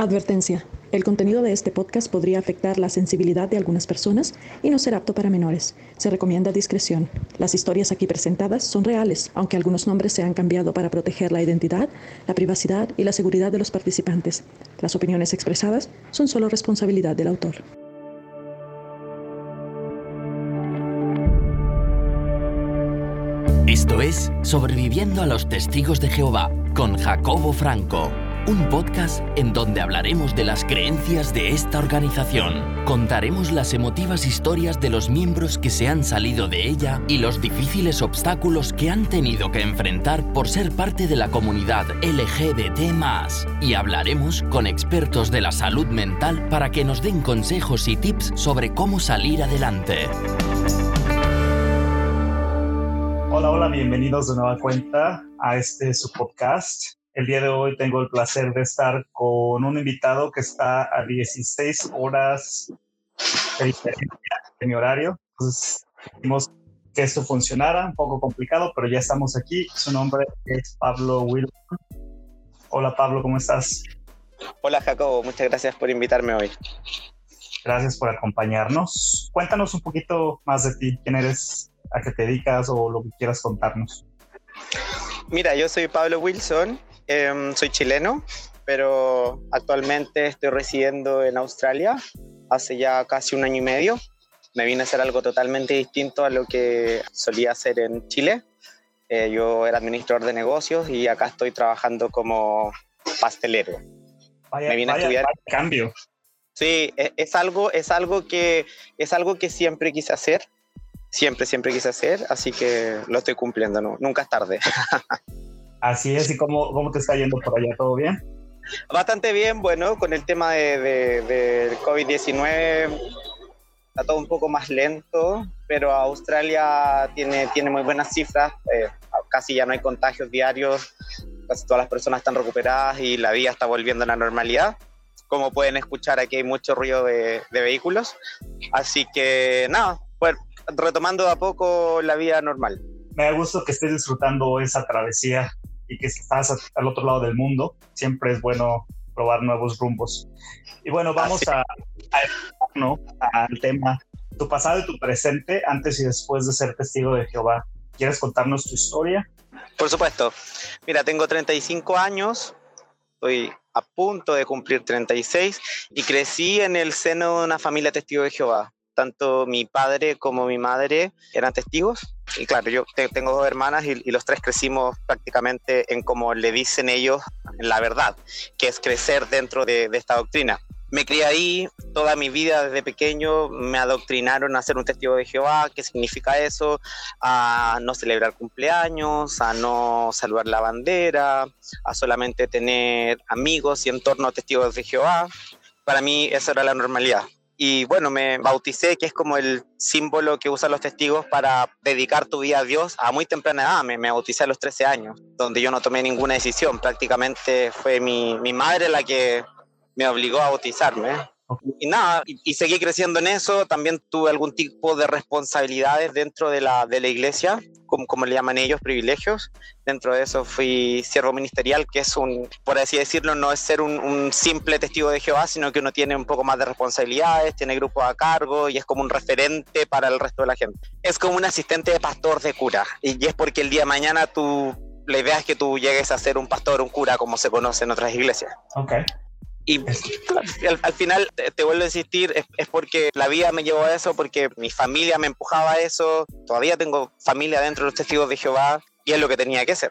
Advertencia. El contenido de este podcast podría afectar la sensibilidad de algunas personas y no ser apto para menores. Se recomienda discreción. Las historias aquí presentadas son reales, aunque algunos nombres se han cambiado para proteger la identidad, la privacidad y la seguridad de los participantes. Las opiniones expresadas son solo responsabilidad del autor. Esto es Sobreviviendo a los Testigos de Jehová con Jacobo Franco un podcast en donde hablaremos de las creencias de esta organización. Contaremos las emotivas historias de los miembros que se han salido de ella y los difíciles obstáculos que han tenido que enfrentar por ser parte de la comunidad LGBT. Y hablaremos con expertos de la salud mental para que nos den consejos y tips sobre cómo salir adelante. Hola, hola, bienvenidos de nueva cuenta a este su podcast. El día de hoy tengo el placer de estar con un invitado que está a 16 horas de diferencia de mi horario. Entonces, vimos que esto funcionara, un poco complicado, pero ya estamos aquí. Su nombre es Pablo Wilson. Hola Pablo, ¿cómo estás? Hola Jacobo, muchas gracias por invitarme hoy. Gracias por acompañarnos. Cuéntanos un poquito más de ti, quién eres, a qué te dedicas o lo que quieras contarnos. Mira, yo soy Pablo Wilson, Em, soy chileno, pero actualmente estoy residiendo en Australia hace ya casi un año y medio. Me vine a hacer algo totalmente distinto a lo que solía hacer en Chile. Eh, yo era administrador de negocios y acá estoy trabajando como pastelero. me vine a estudiar. cambio. Sí, es, es, algo, es, algo que, es algo que siempre quise hacer. Siempre, siempre quise hacer, así que lo estoy cumpliendo, ¿no? nunca es tarde. Así es, ¿y cómo, cómo te está yendo por allá? ¿Todo bien? Bastante bien, bueno, con el tema del de, de COVID-19 está todo un poco más lento, pero Australia tiene, tiene muy buenas cifras, eh, casi ya no hay contagios diarios, casi todas las personas están recuperadas y la vida está volviendo a la normalidad. Como pueden escuchar, aquí hay mucho ruido de, de vehículos, así que nada, pues retomando a poco la vida normal. Me da gusto que estés disfrutando esa travesía y que estás al otro lado del mundo, siempre es bueno probar nuevos rumbos. Y bueno, vamos a, ¿no? al tema, tu pasado y tu presente antes y después de ser testigo de Jehová. ¿Quieres contarnos tu historia? Por supuesto. Mira, tengo 35 años, estoy a punto de cumplir 36 y crecí en el seno de una familia testigo de Jehová tanto mi padre como mi madre eran testigos. Y claro, yo tengo dos hermanas y, los tres crecimos prácticamente en como le dicen ellos la verdad, que es crecer dentro de, esta doctrina. Me crié ahí toda mi vida desde pequeño, me adoctrinaron a ser un testigo de Jehová, qué significa eso, a no celebrar cumpleaños, a no salvar la bandera, a solamente tener amigos y entorno testigos de Jehová. Para mí esa era la normalidad y bueno, me bauticé, que es como el símbolo que usan los testigos para dedicar tu vida a Dios a muy temprana edad. Me, me bauticé a los 13 años, donde yo no tomé ninguna decisión. Prácticamente fue mi, mi madre la que me obligó a bautizarme. Y nada, y, seguí creciendo en eso. También tuve algún tipo de responsabilidades dentro de la, de la iglesia, como, como le llaman ellos, privilegios. Dentro de eso fui siervo ministerial, que es un, por así decirlo, no es ser un, un, simple testigo de Jehová, sino que uno tiene un poco más de responsabilidades, tiene grupos a cargo y es como un referente para el resto de la gente. Es como un asistente de pastor de cura. Y, y es porque el día de mañana tú la idea es que tú llegues a ser un pastor, un cura, como se conoce en otras iglesias. Okay. Y al, final, te, vuelvo a insistir, es, porque la vida me llevó a eso, porque mi familia me empujaba a eso, todavía tengo familia dentro de los testigos de Jehová y es lo que tenía que ser.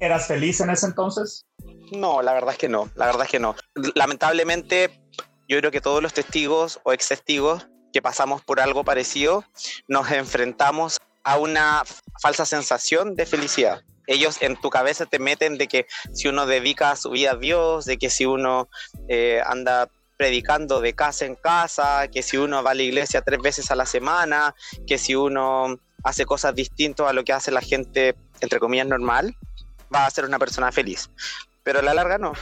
¿Eras feliz en ese entonces? No, la verdad es que no, la verdad es que no. Lamentablemente, yo creo que todos los testigos o ex testigos que pasamos por algo parecido, nos enfrentamos a una falsa sensación de felicidad ellos en tu cabeza te meten de que si uno dedica su vida a Dios, de que si uno eh, anda predicando de casa en casa, que si uno va a la iglesia tres veces a la semana, que si uno hace cosas distintas a lo que hace la gente, entre comillas, normal, va a ser una persona feliz pero a la larga no.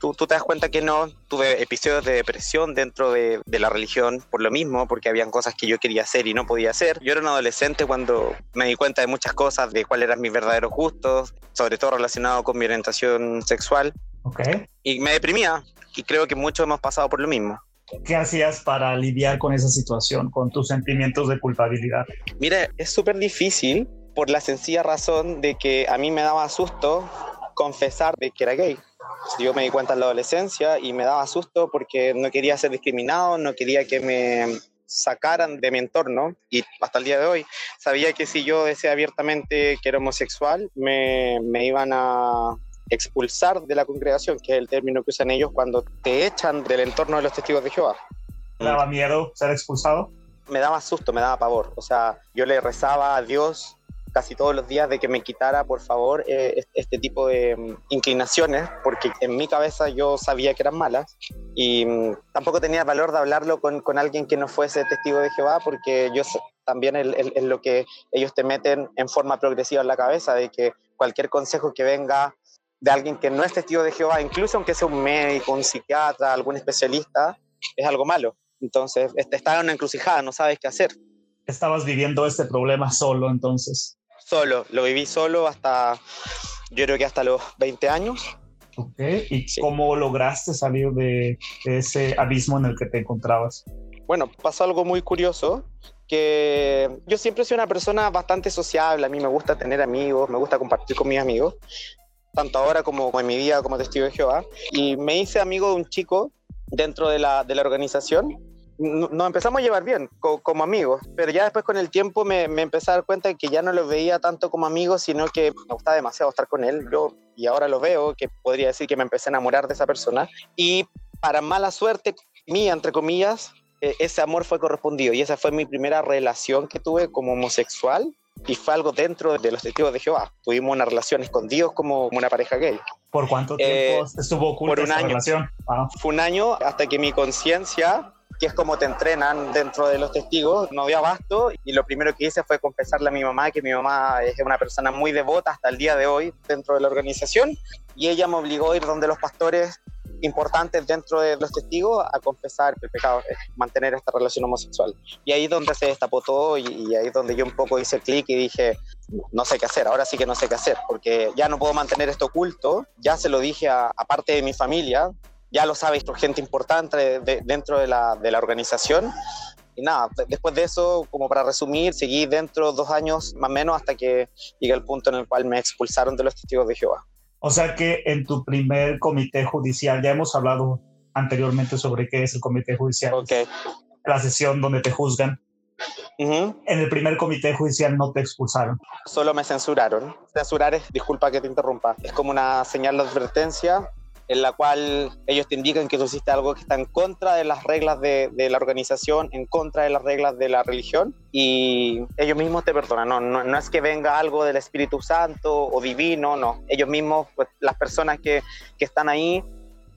Tú, tú, te das cuenta que no. Tuve episodios de depresión dentro de, de, la religión por lo mismo, porque habían cosas que yo quería hacer y no podía hacer. Yo era un adolescente cuando me di cuenta de muchas cosas, de cuáles eran mis verdaderos gustos, sobre todo relacionado con mi orientación sexual. Ok. Y me deprimía, y creo que muchos hemos pasado por lo mismo. ¿Qué hacías para lidiar con esa situación, con tus sentimientos de culpabilidad? Mire, es súper difícil por la sencilla razón de que a mí me daba susto confesar de que era gay. Yo me di cuenta en la adolescencia y me daba susto porque no quería ser discriminado, no quería que me sacaran de mi entorno y hasta el día de hoy sabía que si yo decía abiertamente que era homosexual me, me iban a expulsar de la congregación, que es el término que usan ellos cuando te echan del entorno de los testigos de Jehová. ¿Te daba miedo ser expulsado? Me daba susto, me daba pavor. O sea, yo le rezaba a Dios casi todos los días de que me quitara, por favor, eh, este tipo de mm, inclinaciones, porque en mi cabeza yo sabía que eran malas y mm, tampoco tenía valor de hablarlo con, con, alguien que no fuese testigo de Jehová, porque yo también es lo que ellos te meten en forma progresiva en la cabeza, de que cualquier consejo que venga de alguien que no es testigo de Jehová, incluso aunque sea un médico, un psiquiatra, algún especialista, es algo malo. Entonces, estás en una encrucijada, no sabes qué hacer. Estabas viviendo este problema solo entonces. Solo, lo viví solo hasta, yo creo que hasta los 20 años. Ok, ¿y sí. cómo lograste salir de, de ese abismo en el que te encontrabas? Bueno, pasó algo muy curioso, que yo siempre soy una persona bastante sociable, a mí me gusta tener amigos, me gusta compartir con mis amigos, tanto ahora como en mi vida como testigo de Jehová, y me hice amigo de un chico dentro de la, de la organización. Nos empezamos a llevar bien co como amigos, pero ya después con el tiempo me, me, empecé a dar cuenta de que ya no lo veía tanto como amigos, sino que me gustaba demasiado estar con él. Yo, y ahora lo veo, que podría decir que me empecé a enamorar de esa persona. Y para mala suerte mía, entre comillas, eh, ese amor fue correspondido. Y esa fue mi primera relación que tuve como homosexual y fue algo dentro de los testigos de Jehová. Tuvimos una relación escondidos como una pareja gay. ¿Por cuánto tiempo eh, estuvo oculta por un esa año. relación? Ah. Fue un año hasta que mi conciencia, que es como te entrenan dentro de los testigos, no dio abasto y lo primero que hice fue confesarle a mi mamá que mi mamá es una persona muy devota hasta el día de hoy dentro de la organización y ella me obligó a ir donde los pastores importantes dentro de los testigos a confesar el pecado, mantener esta relación homosexual. Y ahí es donde se destapó todo y, y ahí es donde yo un poco hice clic y dije, no sé qué hacer, ahora sí que no sé qué hacer, porque ya no puedo mantener esto oculto, ya se lo dije a, a parte de mi familia, ya lo sabe gente importante de, de, dentro de la, de la organización. Y nada, después de eso, como para resumir, seguí dentro dos años más o menos hasta que llegué al punto en el cual me expulsaron de los testigos de Jehová. O sea que en tu primer comité judicial, ya hemos hablado anteriormente sobre qué es el comité judicial. Okay. La sesión donde te juzgan. Uh -huh. En el primer comité judicial no te expulsaron. Solo me censuraron. Censurar es, disculpa que te interrumpa, es como una señal de advertencia en la cual ellos te indican que tú hiciste algo que está en contra de las reglas de, la organización, en contra de las reglas de la religión, y ellos mismos te perdonan. No, no, no, es que venga algo del Espíritu Santo o divino, no. Ellos mismos, pues, las personas que, que están ahí,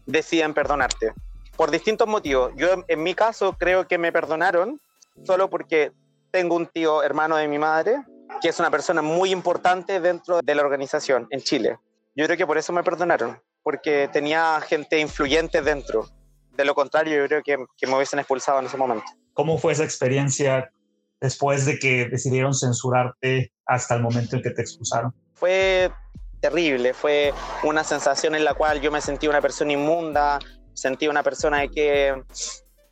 deciden perdonarte. Por distintos motivos. Yo, en mi caso, creo que me perdonaron solo porque tengo un tío hermano de mi madre, que es una persona muy importante dentro de la organización en Chile. Yo creo que por eso me perdonaron porque tenía gente influyente dentro. De lo contrario, yo creo que, que, me hubiesen expulsado en ese momento. ¿Cómo fue esa experiencia después de que decidieron censurarte hasta el momento en que te expulsaron? Fue terrible, fue una sensación en la cual yo me sentí una persona inmunda, sentí una persona que,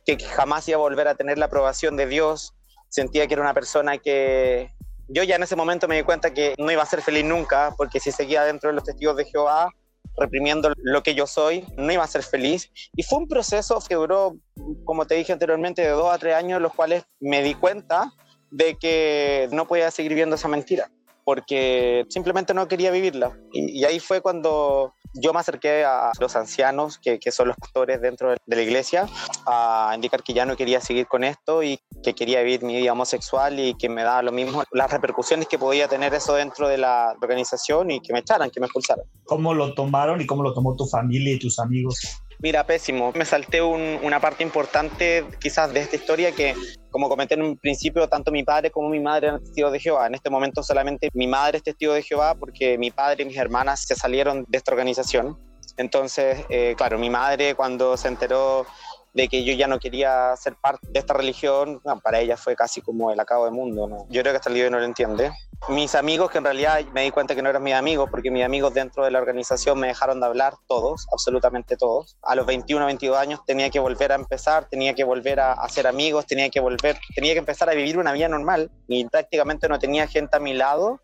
que jamás iba a volver a tener la aprobación de Dios, sentía que era una persona que, yo ya en ese momento me di cuenta que no iba a ser feliz nunca, porque si seguía dentro de los testigos de Jehová, reprimiendo lo que yo soy, no iba a ser feliz. Y fue un proceso que duró, como te dije anteriormente, de dos a tres años, los cuales me di cuenta de que no podía seguir viendo esa mentira, porque simplemente no quería vivirla. Y, y ahí fue cuando yo me acerqué a los ancianos, que, que, son los pastores dentro de la iglesia, a indicar que ya no quería seguir con esto y que quería vivir mi vida homosexual y que me daba lo mismo las repercusiones que podía tener eso dentro de la organización y que me echaran, que me expulsaran. ¿Cómo lo tomaron y cómo lo tomó tu familia y tus amigos? Mira, pésimo. Me salté un, una parte importante quizás de esta historia que, como comenté en un principio, tanto mi padre como mi madre eran testigos de Jehová. En este momento solamente mi madre es testigo de Jehová porque mi padre y mis hermanas se salieron de esta organización. Entonces, eh, claro, mi madre cuando se enteró de que yo ya no quería ser parte de esta religión, para ella fue casi como el acabo del mundo. Yo creo que hasta el día de hoy no lo entiende. Mis amigos, que en realidad me di cuenta que no eran mis amigos, porque mis amigos dentro de la organización me dejaron de hablar, todos, absolutamente todos. A los 21, 22 años tenía que volver a empezar, tenía que volver a hacer amigos, tenía que volver, tenía que empezar a vivir una vida normal y prácticamente no tenía gente a mi lado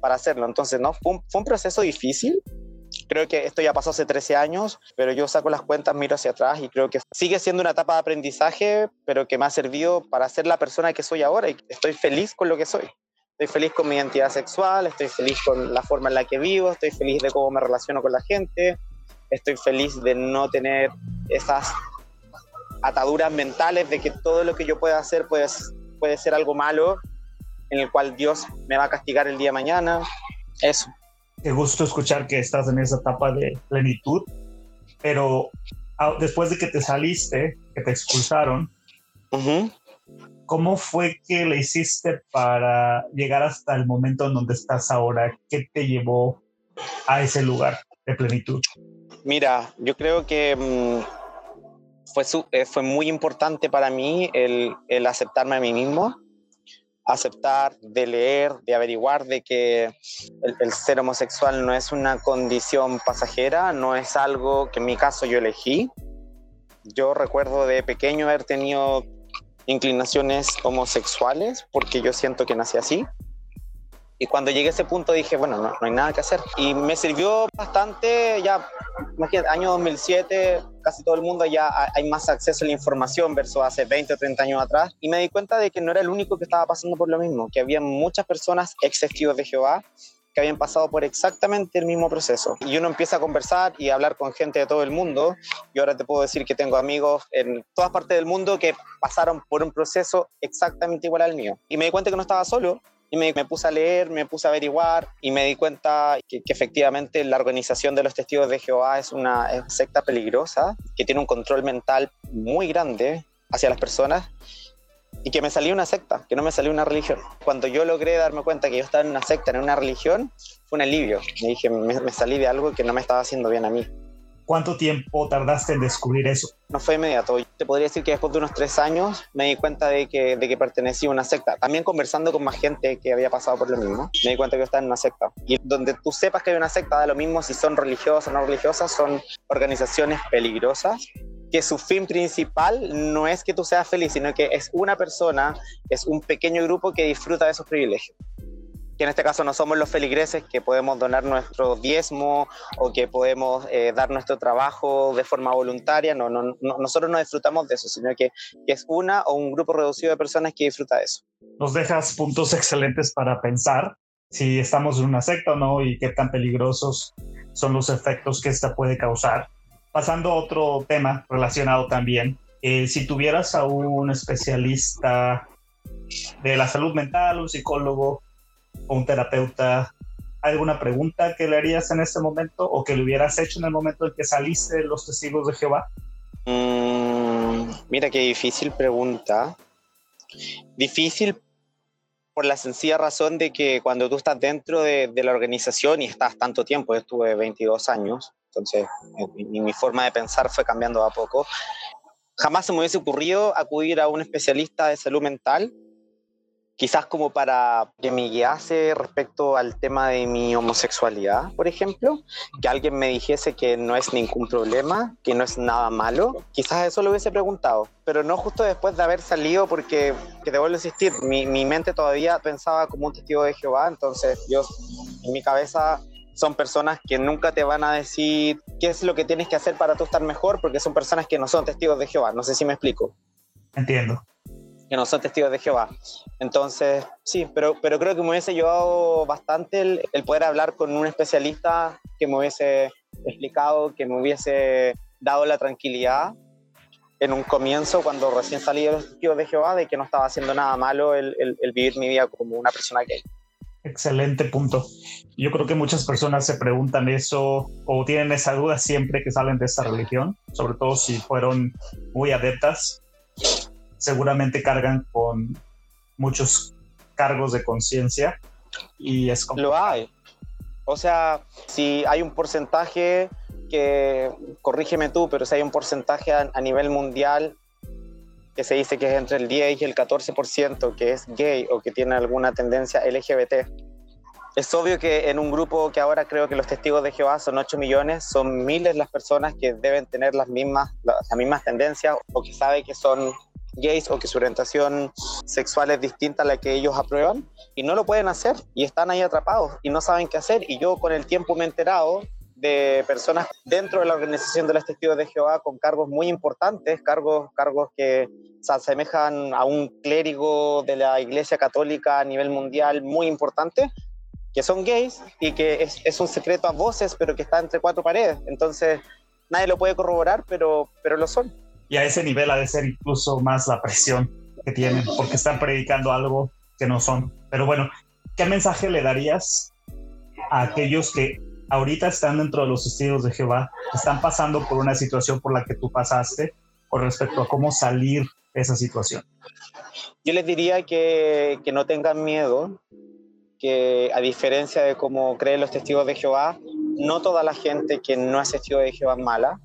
para hacerlo. Entonces, ¿no? Fue fue un proceso difícil, Creo que esto ya pasó hace 13 años, pero yo saco las cuentas, miro hacia atrás y creo que sigue siendo una etapa de aprendizaje, pero que me ha servido para ser la persona que soy ahora y estoy feliz con lo que soy. Estoy feliz con mi identidad sexual, estoy feliz con la forma en la que vivo, estoy feliz de cómo me relaciono con la gente, estoy feliz de no tener esas ataduras mentales de que todo lo que yo pueda hacer puede, puede ser algo malo en el cual Dios me va a castigar el día de mañana. Eso. Qué gusto escuchar que estás en esa etapa de plenitud, pero después de que te saliste, que te expulsaron, ¿cómo fue que le hiciste para llegar hasta el momento en donde estás ahora? ¿Qué te llevó a ese lugar de plenitud? Mira, yo creo que mm, fue, eh, fue muy importante para mí el, el aceptarme a mí mismo aceptar, de leer, de averiguar de que el, ser homosexual no es una condición pasajera, no es algo que en mi caso yo elegí. Yo recuerdo de pequeño haber tenido inclinaciones homosexuales porque yo siento que nací así. Y cuando llegué a ese punto dije, bueno, no, hay nada que hacer. Y me sirvió bastante, ya, imagínate, año 2007, casi todo el mundo ya hay más acceso a la información versus hace 20 o 30 años atrás. Y me di cuenta de que no era el único que estaba pasando por lo mismo, que había muchas personas ex de Jehová que habían pasado por exactamente el mismo proceso. Y uno empieza a conversar y a hablar con gente de todo el mundo. Y ahora te puedo decir que tengo amigos en todas partes del mundo que pasaron por un proceso exactamente igual al mío. Y me di cuenta que no estaba solo, y me, puse a leer, me puse a averiguar y me di cuenta que, efectivamente la organización de los testigos de Jehová es una secta peligrosa, que tiene un control mental muy grande hacia las personas y que me salió una secta, que no me salió una religión. Cuando yo logré darme cuenta que yo estaba en una secta, en una religión, fue un alivio. Me dije, me salí de algo que no me estaba haciendo bien a mí. ¿Cuánto tiempo tardaste en descubrir eso? No fue inmediato. Te podría decir que después de unos tres años me di cuenta de que, de pertenecía a una secta. También conversando con más gente que había pasado por lo mismo, me di cuenta que estaba en una secta. Y donde tú sepas que hay una secta, da lo mismo si son religiosas o no religiosas, son organizaciones peligrosas que su fin principal no es que tú seas feliz, sino que es una persona, es un pequeño grupo que disfruta de esos privilegios que en este caso no somos los feligreses que podemos donar nuestro diezmo o que podemos eh, dar nuestro trabajo de forma voluntaria, no, no, nosotros no disfrutamos de eso, sino que, que, es una o un grupo reducido de personas que disfruta de eso. Nos dejas puntos excelentes para pensar si estamos en una secta o no y qué tan peligrosos son los efectos que esta puede causar. Pasando a otro tema relacionado también, eh, si tuvieras a un especialista de la salud mental, un psicólogo, o un terapeuta, ¿alguna pregunta que le harías en este momento o que le hubieras hecho en el momento en que saliste de los testigos de Jehová? Mm, mira qué difícil pregunta. Difícil por la sencilla razón de que cuando tú estás dentro de, la organización y estás tanto tiempo, estuve 22 años, entonces mi, mi, forma de pensar fue cambiando a poco, jamás se me hubiese ocurrido acudir a un especialista de salud mental quizás como para que me guiase respecto al tema de mi homosexualidad, por ejemplo, que alguien me dijese que no es ningún problema, que no es nada malo, quizás eso lo hubiese preguntado, pero no justo después de haber salido porque, que te vuelvo a insistir, mi, mi mente todavía pensaba como un testigo de Jehová, entonces yo en mi cabeza son personas que nunca te van a decir qué es lo que tienes que hacer para tú estar mejor, porque son personas que no son testigos de Jehová. No sé si me explico. Entiendo que no son testigos de Jehová. Entonces, sí, pero, pero creo que me hubiese ayudado bastante el, el poder hablar con un especialista que me hubiese explicado, que me hubiese dado la tranquilidad en un comienzo, cuando recién salí de los testigos de Jehová, de que no estaba haciendo nada malo el, el, el, vivir mi vida como una persona gay. Excelente punto. Yo creo que muchas personas se preguntan eso o tienen esa duda siempre que salen de esta religión, sobre todo si fueron muy adeptas seguramente cargan con muchos cargos de conciencia y es como... Lo hay. O sea, si hay un porcentaje que, corrígeme tú, pero si hay un porcentaje a, nivel mundial que se dice que es entre el 10 y el 14% que es gay o que tiene alguna tendencia LGBT. Es obvio que en un grupo que ahora creo que los testigos de Jehová son 8 millones, son miles las personas que deben tener las mismas, las mismas tendencias o que saben que son gays o que su orientación sexual es distinta a la que ellos aprueban y no lo pueden hacer y están ahí atrapados y no saben qué hacer. Y yo con el tiempo me he enterado de personas dentro de la organización de los testigos de Jehová con cargos muy importantes, cargos, cargos que se asemejan a un clérigo de la Iglesia Católica a nivel mundial muy importante, que son gays y que es, es un secreto a voces, pero que está entre cuatro paredes. Entonces, nadie lo puede corroborar, pero, pero lo son y a ese nivel ha de ser incluso más la presión que tienen, porque están predicando algo que no son. Pero bueno, ¿qué mensaje le darías a aquellos que ahorita están dentro de los testigos de Jehová, están pasando por una situación por la que tú pasaste, con respecto a cómo salir de esa situación? Yo les diría que, que no tengan miedo, que a diferencia de cómo creen los testigos de Jehová, no toda la gente que no es testigo de Jehová es mala,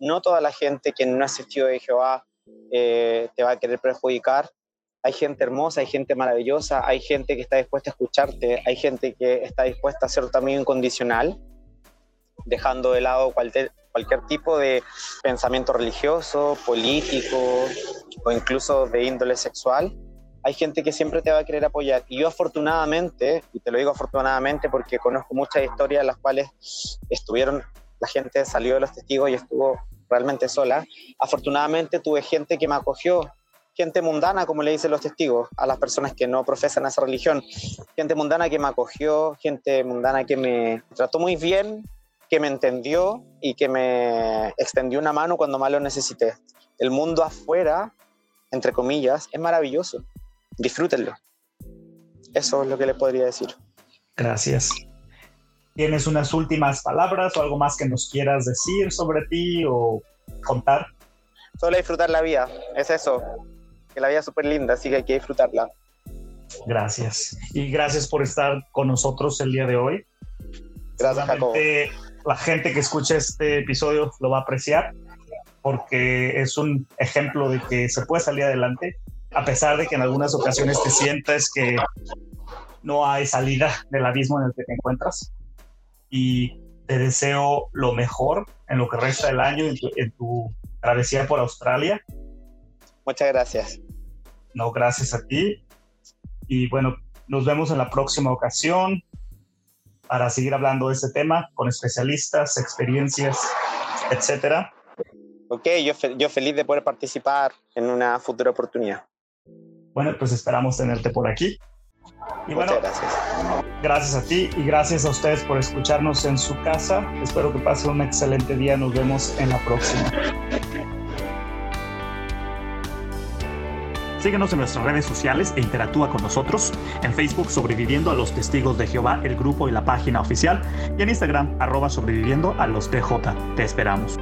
no toda la gente que no ha asistido de Jehová eh, te va a querer perjudicar. Hay gente hermosa, hay gente maravillosa, hay gente que está dispuesta a escucharte, hay gente que está dispuesta a ser también incondicional, dejando de lado cualquier, cualquier tipo de pensamiento religioso, político o incluso de índole sexual. Hay gente que siempre te va a querer apoyar. Y yo afortunadamente, y te lo digo afortunadamente porque conozco muchas historias en las cuales estuvieron la gente salió de los testigos y estuvo realmente sola. Afortunadamente tuve gente que me acogió, gente mundana, como le dicen los testigos, a las personas que no profesan esa religión, gente mundana que me acogió, gente mundana que me trató muy bien, que me entendió y que me extendió una mano cuando más lo necesité. El mundo afuera, entre comillas, es maravilloso. Disfrútenlo. Eso es lo que les podría decir. Gracias. ¿Tienes unas últimas palabras o algo más que nos quieras decir sobre ti o contar? Solo disfrutar la vida, es eso. Que la vida es súper linda, así que hay que disfrutarla. Gracias. Y gracias por estar con nosotros el día de hoy. Gracias, Jacobo. La gente que escucha este episodio lo va a apreciar porque es un ejemplo de que se puede salir adelante, a pesar de que en algunas ocasiones te sientas que no hay salida del abismo en el que te encuentras y te deseo lo mejor en lo que resta del año en tu, travesía por Australia. Muchas gracias. No, gracias a ti. Y bueno, nos vemos en la próxima ocasión para seguir hablando de este tema con especialistas, experiencias, etcétera. Ok, yo, yo feliz de poder participar en una futura oportunidad. Bueno, pues esperamos tenerte por aquí. Y bueno, gracias. Gracias a ti y gracias a ustedes por escucharnos en su casa. Espero que pasen un excelente día. Nos vemos en la próxima. Síguenos en nuestras redes sociales e interactúa con nosotros. En Facebook, Sobreviviendo a los Testigos de Jehová, el grupo y la página oficial. Y en Instagram, arroba sobreviviendo a los TJ. Te esperamos.